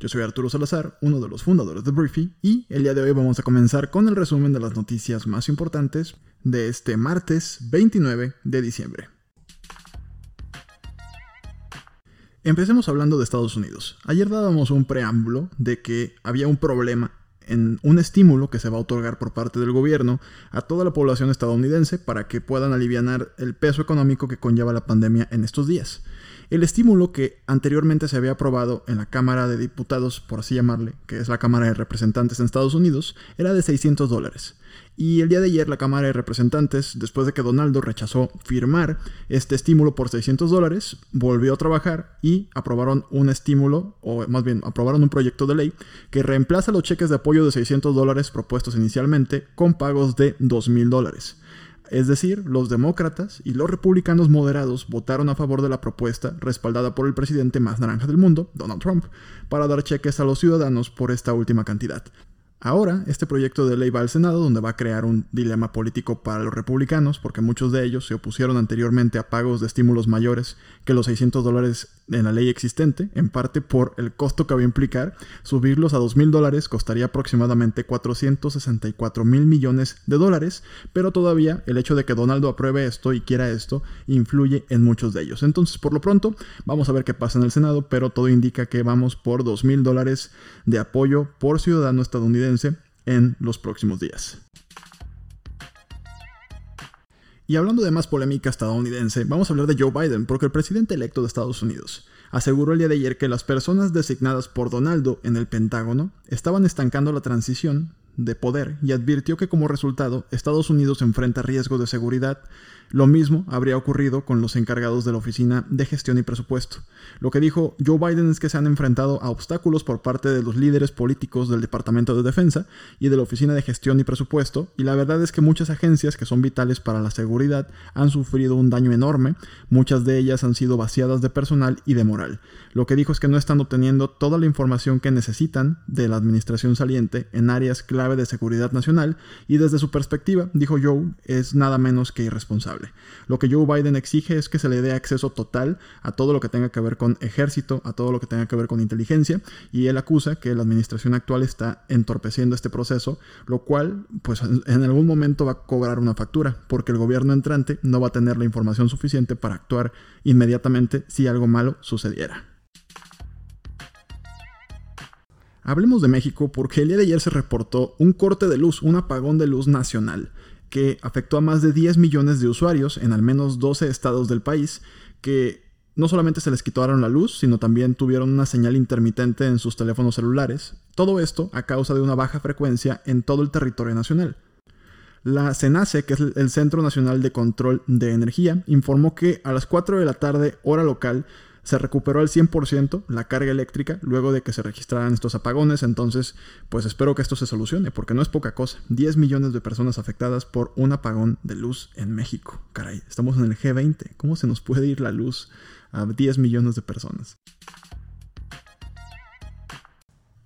Yo soy Arturo Salazar, uno de los fundadores de Briefy, y el día de hoy vamos a comenzar con el resumen de las noticias más importantes de este martes 29 de diciembre. Empecemos hablando de Estados Unidos. Ayer dábamos un preámbulo de que había un problema en un estímulo que se va a otorgar por parte del gobierno a toda la población estadounidense para que puedan aliviar el peso económico que conlleva la pandemia en estos días. El estímulo que anteriormente se había aprobado en la Cámara de Diputados, por así llamarle, que es la Cámara de Representantes en Estados Unidos, era de 600 dólares. Y el día de ayer la Cámara de Representantes, después de que Donaldo rechazó firmar este estímulo por 600 dólares, volvió a trabajar y aprobaron un estímulo, o más bien aprobaron un proyecto de ley que reemplaza los cheques de apoyo de 600 dólares propuestos inicialmente con pagos de 2.000 dólares. Es decir, los demócratas y los republicanos moderados votaron a favor de la propuesta respaldada por el presidente más naranja del mundo, Donald Trump, para dar cheques a los ciudadanos por esta última cantidad. Ahora, este proyecto de ley va al Senado, donde va a crear un dilema político para los republicanos, porque muchos de ellos se opusieron anteriormente a pagos de estímulos mayores que los 600 dólares en la ley existente, en parte por el costo que va a implicar. Subirlos a 2 mil dólares costaría aproximadamente 464 mil millones de dólares, pero todavía el hecho de que Donaldo apruebe esto y quiera esto influye en muchos de ellos. Entonces, por lo pronto, vamos a ver qué pasa en el Senado, pero todo indica que vamos por 2 mil dólares de apoyo por ciudadano estadounidense en los próximos días. Y hablando de más polémica estadounidense, vamos a hablar de Joe Biden, porque el presidente electo de Estados Unidos aseguró el día de ayer que las personas designadas por Donaldo en el Pentágono estaban estancando la transición de poder y advirtió que como resultado Estados Unidos enfrenta riesgo de seguridad. Lo mismo habría ocurrido con los encargados de la Oficina de Gestión y Presupuesto. Lo que dijo Joe Biden es que se han enfrentado a obstáculos por parte de los líderes políticos del Departamento de Defensa y de la Oficina de Gestión y Presupuesto, y la verdad es que muchas agencias que son vitales para la seguridad han sufrido un daño enorme, muchas de ellas han sido vaciadas de personal y de moral. Lo que dijo es que no están obteniendo toda la información que necesitan de la administración saliente en áreas clave de seguridad nacional y desde su perspectiva, dijo Joe, es nada menos que irresponsable. Lo que Joe Biden exige es que se le dé acceso total a todo lo que tenga que ver con ejército, a todo lo que tenga que ver con inteligencia y él acusa que la administración actual está entorpeciendo este proceso, lo cual pues en algún momento va a cobrar una factura porque el gobierno entrante no va a tener la información suficiente para actuar inmediatamente si algo malo sucediera. Hablemos de México porque el día de ayer se reportó un corte de luz, un apagón de luz nacional, que afectó a más de 10 millones de usuarios en al menos 12 estados del país, que no solamente se les quitaron la luz, sino también tuvieron una señal intermitente en sus teléfonos celulares. Todo esto a causa de una baja frecuencia en todo el territorio nacional. La CENACE, que es el Centro Nacional de Control de Energía, informó que a las 4 de la tarde, hora local, se recuperó al 100% la carga eléctrica luego de que se registraran estos apagones, entonces pues espero que esto se solucione porque no es poca cosa. 10 millones de personas afectadas por un apagón de luz en México. Caray, estamos en el G20, ¿cómo se nos puede ir la luz a 10 millones de personas?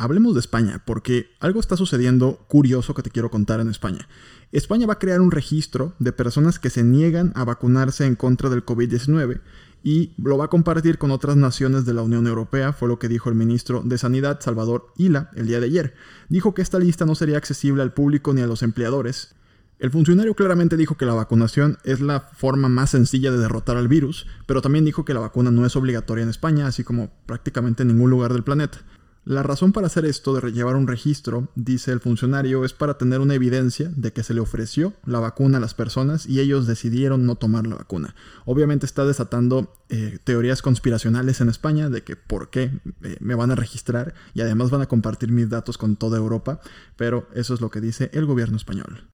Hablemos de España, porque algo está sucediendo curioso que te quiero contar en España. España va a crear un registro de personas que se niegan a vacunarse en contra del COVID-19 y lo va a compartir con otras naciones de la Unión Europea, fue lo que dijo el ministro de Sanidad, Salvador Ila, el día de ayer. Dijo que esta lista no sería accesible al público ni a los empleadores. El funcionario claramente dijo que la vacunación es la forma más sencilla de derrotar al virus, pero también dijo que la vacuna no es obligatoria en España, así como prácticamente en ningún lugar del planeta. La razón para hacer esto de llevar un registro, dice el funcionario, es para tener una evidencia de que se le ofreció la vacuna a las personas y ellos decidieron no tomar la vacuna. Obviamente está desatando eh, teorías conspiracionales en España de que por qué eh, me van a registrar y además van a compartir mis datos con toda Europa, pero eso es lo que dice el gobierno español.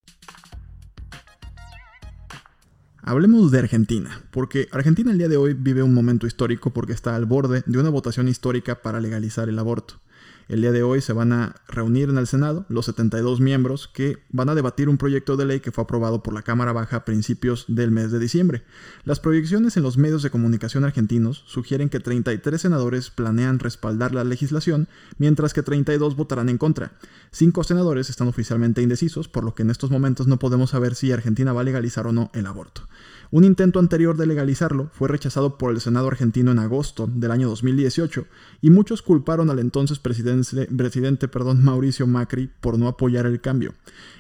Hablemos de Argentina, porque Argentina el día de hoy vive un momento histórico porque está al borde de una votación histórica para legalizar el aborto. El día de hoy se van a reunir en el Senado los 72 miembros que van a debatir un proyecto de ley que fue aprobado por la Cámara Baja a principios del mes de diciembre. Las proyecciones en los medios de comunicación argentinos sugieren que 33 senadores planean respaldar la legislación, mientras que 32 votarán en contra. Cinco senadores están oficialmente indecisos, por lo que en estos momentos no podemos saber si Argentina va a legalizar o no el aborto. Un intento anterior de legalizarlo fue rechazado por el Senado argentino en agosto del año 2018 y muchos culparon al entonces presidente, presidente perdón, Mauricio Macri por no apoyar el cambio.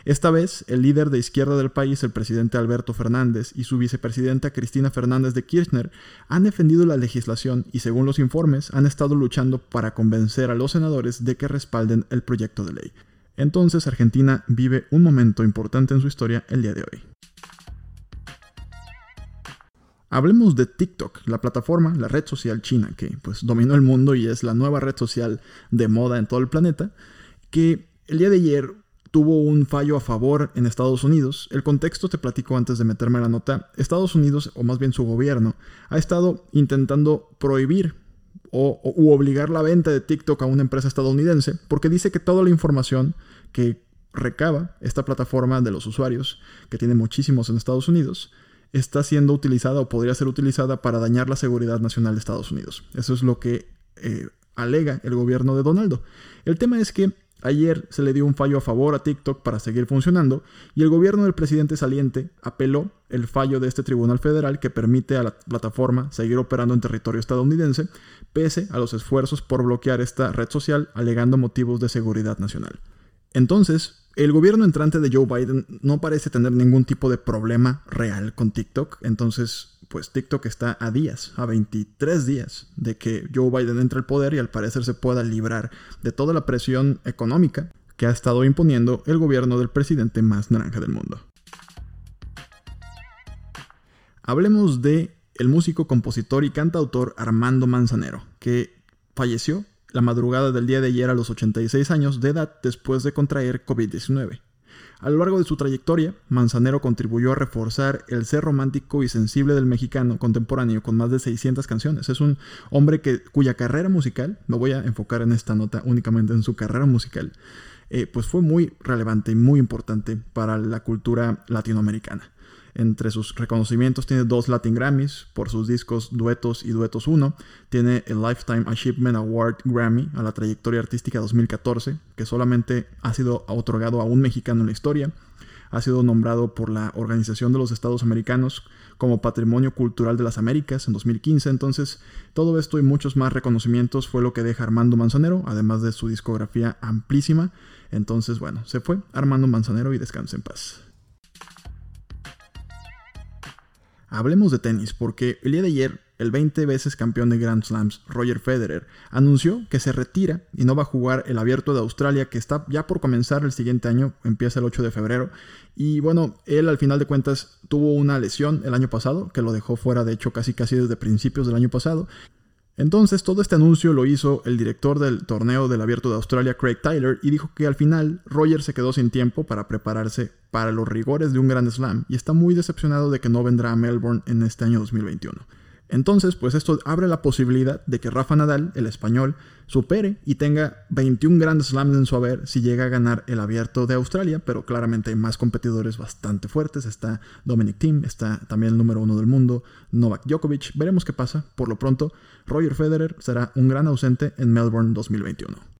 Esta vez, el líder de izquierda del país, el presidente Alberto Fernández, y su vicepresidenta Cristina Fernández de Kirchner han defendido la legislación y, según los informes, han estado luchando para convencer a los senadores de que respalden el proyecto de ley. Entonces Argentina vive un momento importante en su historia el día de hoy. Hablemos de TikTok, la plataforma, la red social china que pues dominó el mundo y es la nueva red social de moda en todo el planeta, que el día de ayer tuvo un fallo a favor en Estados Unidos. El contexto te platico antes de meterme a la nota. Estados Unidos, o más bien su gobierno, ha estado intentando prohibir o, u obligar la venta de TikTok a una empresa estadounidense porque dice que toda la información que recaba esta plataforma de los usuarios, que tiene muchísimos en Estados Unidos, está siendo utilizada o podría ser utilizada para dañar la seguridad nacional de Estados Unidos. Eso es lo que eh, alega el gobierno de Donaldo. El tema es que ayer se le dio un fallo a favor a TikTok para seguir funcionando y el gobierno del presidente saliente apeló el fallo de este tribunal federal que permite a la plataforma seguir operando en territorio estadounidense pese a los esfuerzos por bloquear esta red social alegando motivos de seguridad nacional. Entonces, el gobierno entrante de Joe Biden no parece tener ningún tipo de problema real con TikTok, entonces pues TikTok está a días, a 23 días de que Joe Biden entre al poder y al parecer se pueda librar de toda la presión económica que ha estado imponiendo el gobierno del presidente más naranja del mundo. Hablemos de el músico, compositor y cantautor Armando Manzanero, que falleció la madrugada del día de ayer a los 86 años de edad después de contraer COVID-19. A lo largo de su trayectoria, Manzanero contribuyó a reforzar el ser romántico y sensible del mexicano contemporáneo con más de 600 canciones. Es un hombre que, cuya carrera musical, me voy a enfocar en esta nota únicamente en su carrera musical, eh, pues fue muy relevante y muy importante para la cultura latinoamericana. Entre sus reconocimientos tiene dos Latin Grammys por sus discos Duetos y Duetos 1. Tiene el Lifetime Achievement Award Grammy a la trayectoria artística 2014, que solamente ha sido otorgado a un mexicano en la historia. Ha sido nombrado por la Organización de los Estados Americanos como Patrimonio Cultural de las Américas en 2015. Entonces, todo esto y muchos más reconocimientos fue lo que deja Armando Manzanero, además de su discografía amplísima. Entonces, bueno, se fue Armando Manzanero y descanse en paz. Hablemos de tenis, porque el día de ayer, el 20 veces campeón de Grand Slams, Roger Federer, anunció que se retira y no va a jugar el abierto de Australia, que está ya por comenzar el siguiente año, empieza el 8 de febrero. Y bueno, él al final de cuentas tuvo una lesión el año pasado, que lo dejó fuera, de hecho, casi casi desde principios del año pasado. Entonces todo este anuncio lo hizo el director del torneo del Abierto de Australia, Craig Tyler, y dijo que al final Roger se quedó sin tiempo para prepararse para los rigores de un Grand Slam y está muy decepcionado de que no vendrá a Melbourne en este año 2021. Entonces, pues esto abre la posibilidad de que Rafa Nadal, el español, supere y tenga 21 Grand Slams en su haber si llega a ganar el abierto de Australia, pero claramente hay más competidores bastante fuertes. Está Dominic Thiem, está también el número uno del mundo, Novak Djokovic. Veremos qué pasa. Por lo pronto, Roger Federer será un gran ausente en Melbourne 2021.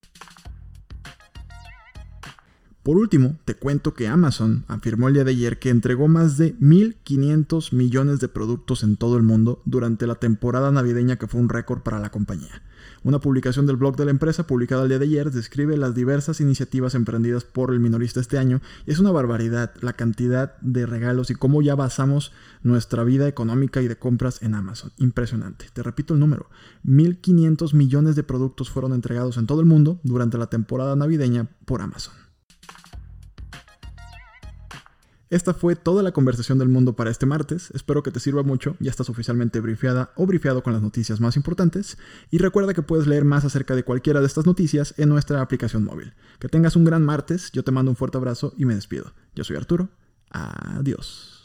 Por último, te cuento que Amazon afirmó el día de ayer que entregó más de 1.500 millones de productos en todo el mundo durante la temporada navideña que fue un récord para la compañía. Una publicación del blog de la empresa publicada el día de ayer describe las diversas iniciativas emprendidas por el minorista este año y es una barbaridad la cantidad de regalos y cómo ya basamos nuestra vida económica y de compras en Amazon. Impresionante. Te repito el número. 1.500 millones de productos fueron entregados en todo el mundo durante la temporada navideña por Amazon. Esta fue toda la conversación del mundo para este martes. Espero que te sirva mucho. Ya estás oficialmente briefeada o briefeado con las noticias más importantes. Y recuerda que puedes leer más acerca de cualquiera de estas noticias en nuestra aplicación móvil. Que tengas un gran martes. Yo te mando un fuerte abrazo y me despido. Yo soy Arturo. Adiós.